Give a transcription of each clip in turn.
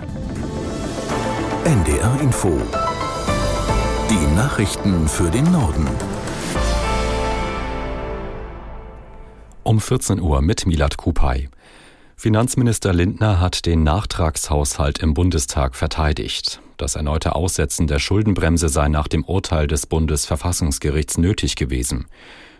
mehr. NDR Info. Die Nachrichten für den Norden. Um 14 Uhr mit Milad Kupay. Finanzminister Lindner hat den Nachtragshaushalt im Bundestag verteidigt. Das erneute Aussetzen der Schuldenbremse sei nach dem Urteil des Bundesverfassungsgerichts nötig gewesen.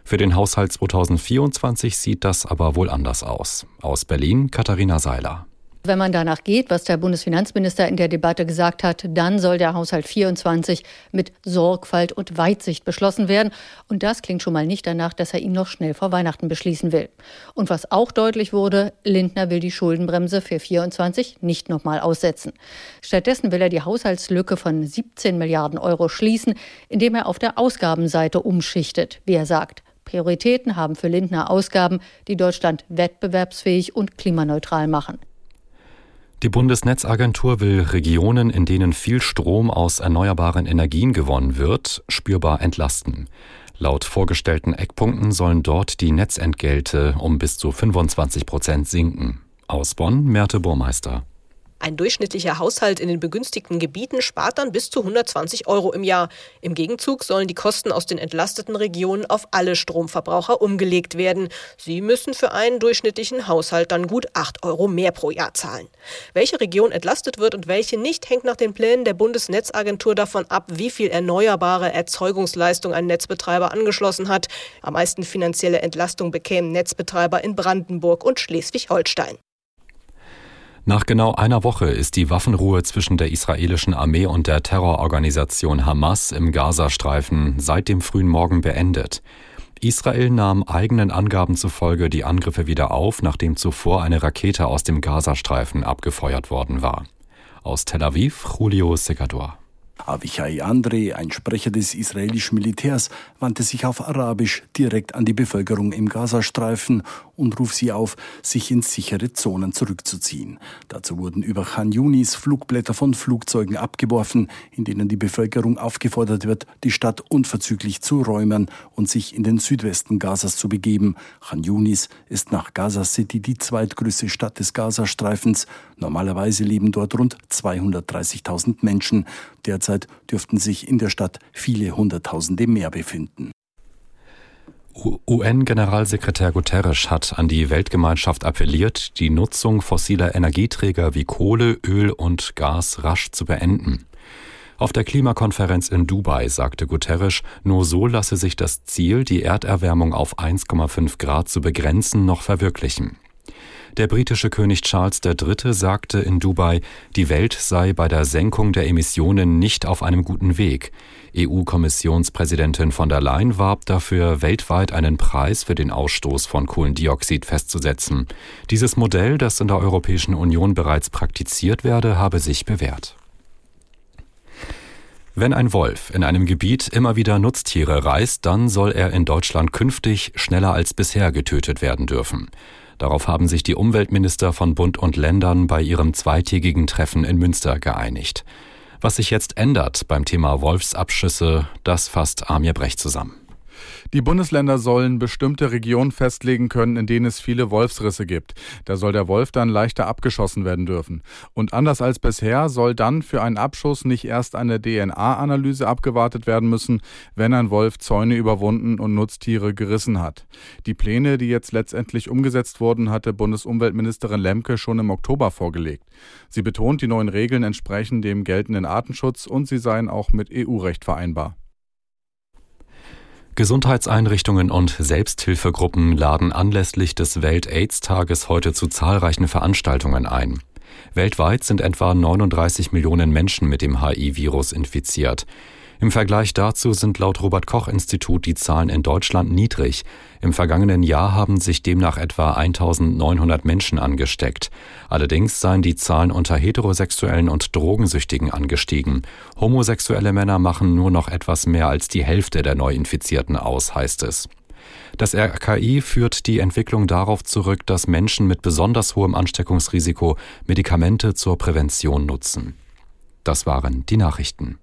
Für den Haushalt 2024 sieht das aber wohl anders aus. Aus Berlin Katharina Seiler. Wenn man danach geht, was der Bundesfinanzminister in der Debatte gesagt hat, dann soll der Haushalt 24 mit Sorgfalt und Weitsicht beschlossen werden. Und das klingt schon mal nicht danach, dass er ihn noch schnell vor Weihnachten beschließen will. Und was auch deutlich wurde, Lindner will die Schuldenbremse für 24 nicht nochmal aussetzen. Stattdessen will er die Haushaltslücke von 17 Milliarden Euro schließen, indem er auf der Ausgabenseite umschichtet, wie er sagt. Prioritäten haben für Lindner Ausgaben, die Deutschland wettbewerbsfähig und klimaneutral machen. Die Bundesnetzagentur will Regionen, in denen viel Strom aus erneuerbaren Energien gewonnen wird, spürbar entlasten. Laut vorgestellten Eckpunkten sollen dort die Netzentgelte um bis zu 25 Prozent sinken. Aus Bonn, Merte Burmeister. Ein durchschnittlicher Haushalt in den begünstigten Gebieten spart dann bis zu 120 Euro im Jahr. Im Gegenzug sollen die Kosten aus den entlasteten Regionen auf alle Stromverbraucher umgelegt werden. Sie müssen für einen durchschnittlichen Haushalt dann gut 8 Euro mehr pro Jahr zahlen. Welche Region entlastet wird und welche nicht, hängt nach den Plänen der Bundesnetzagentur davon ab, wie viel erneuerbare Erzeugungsleistung ein Netzbetreiber angeschlossen hat. Am meisten finanzielle Entlastung bekämen Netzbetreiber in Brandenburg und Schleswig-Holstein. Nach genau einer Woche ist die Waffenruhe zwischen der israelischen Armee und der Terrororganisation Hamas im Gazastreifen seit dem frühen Morgen beendet. Israel nahm eigenen Angaben zufolge die Angriffe wieder auf, nachdem zuvor eine Rakete aus dem Gazastreifen abgefeuert worden war. Aus Tel Aviv, Julio Segador. Avichai Andre, ein Sprecher des israelischen Militärs, wandte sich auf Arabisch direkt an die Bevölkerung im Gazastreifen und rief sie auf, sich in sichere Zonen zurückzuziehen. Dazu wurden über Khan Yunis Flugblätter von Flugzeugen abgeworfen, in denen die Bevölkerung aufgefordert wird, die Stadt unverzüglich zu räumen und sich in den Südwesten Gazas zu begeben. Khan Yunis ist nach Gaza City die zweitgrößte Stadt des Gazastreifens. Normalerweise leben dort rund 230.000 Menschen. Derzeit dürften sich in der Stadt viele Hunderttausende mehr befinden. UN-Generalsekretär Guterres hat an die Weltgemeinschaft appelliert, die Nutzung fossiler Energieträger wie Kohle, Öl und Gas rasch zu beenden. Auf der Klimakonferenz in Dubai sagte Guterres, nur so lasse sich das Ziel, die Erderwärmung auf 1,5 Grad zu begrenzen, noch verwirklichen. Der britische König Charles III. sagte in Dubai, die Welt sei bei der Senkung der Emissionen nicht auf einem guten Weg. EU-Kommissionspräsidentin von der Leyen warb dafür, weltweit einen Preis für den Ausstoß von Kohlendioxid festzusetzen. Dieses Modell, das in der Europäischen Union bereits praktiziert werde, habe sich bewährt. Wenn ein Wolf in einem Gebiet immer wieder Nutztiere reißt, dann soll er in Deutschland künftig schneller als bisher getötet werden dürfen. Darauf haben sich die Umweltminister von Bund und Ländern bei ihrem zweitägigen Treffen in Münster geeinigt. Was sich jetzt ändert beim Thema Wolfsabschüsse, das fasst Amir Brecht zusammen. Die Bundesländer sollen bestimmte Regionen festlegen können, in denen es viele Wolfsrisse gibt. Da soll der Wolf dann leichter abgeschossen werden dürfen. Und anders als bisher soll dann für einen Abschuss nicht erst eine DNA-Analyse abgewartet werden müssen, wenn ein Wolf Zäune überwunden und Nutztiere gerissen hat. Die Pläne, die jetzt letztendlich umgesetzt wurden, hatte Bundesumweltministerin Lemke schon im Oktober vorgelegt. Sie betont, die neuen Regeln entsprechen dem geltenden Artenschutz und sie seien auch mit EU-Recht vereinbar. Gesundheitseinrichtungen und Selbsthilfegruppen laden anlässlich des Welt-Aids-Tages heute zu zahlreichen Veranstaltungen ein. Weltweit sind etwa 39 Millionen Menschen mit dem HIV-Virus infiziert. Im Vergleich dazu sind laut Robert Koch Institut die Zahlen in Deutschland niedrig. Im vergangenen Jahr haben sich demnach etwa 1900 Menschen angesteckt. Allerdings seien die Zahlen unter Heterosexuellen und Drogensüchtigen angestiegen. Homosexuelle Männer machen nur noch etwas mehr als die Hälfte der Neuinfizierten aus, heißt es. Das RKI führt die Entwicklung darauf zurück, dass Menschen mit besonders hohem Ansteckungsrisiko Medikamente zur Prävention nutzen. Das waren die Nachrichten.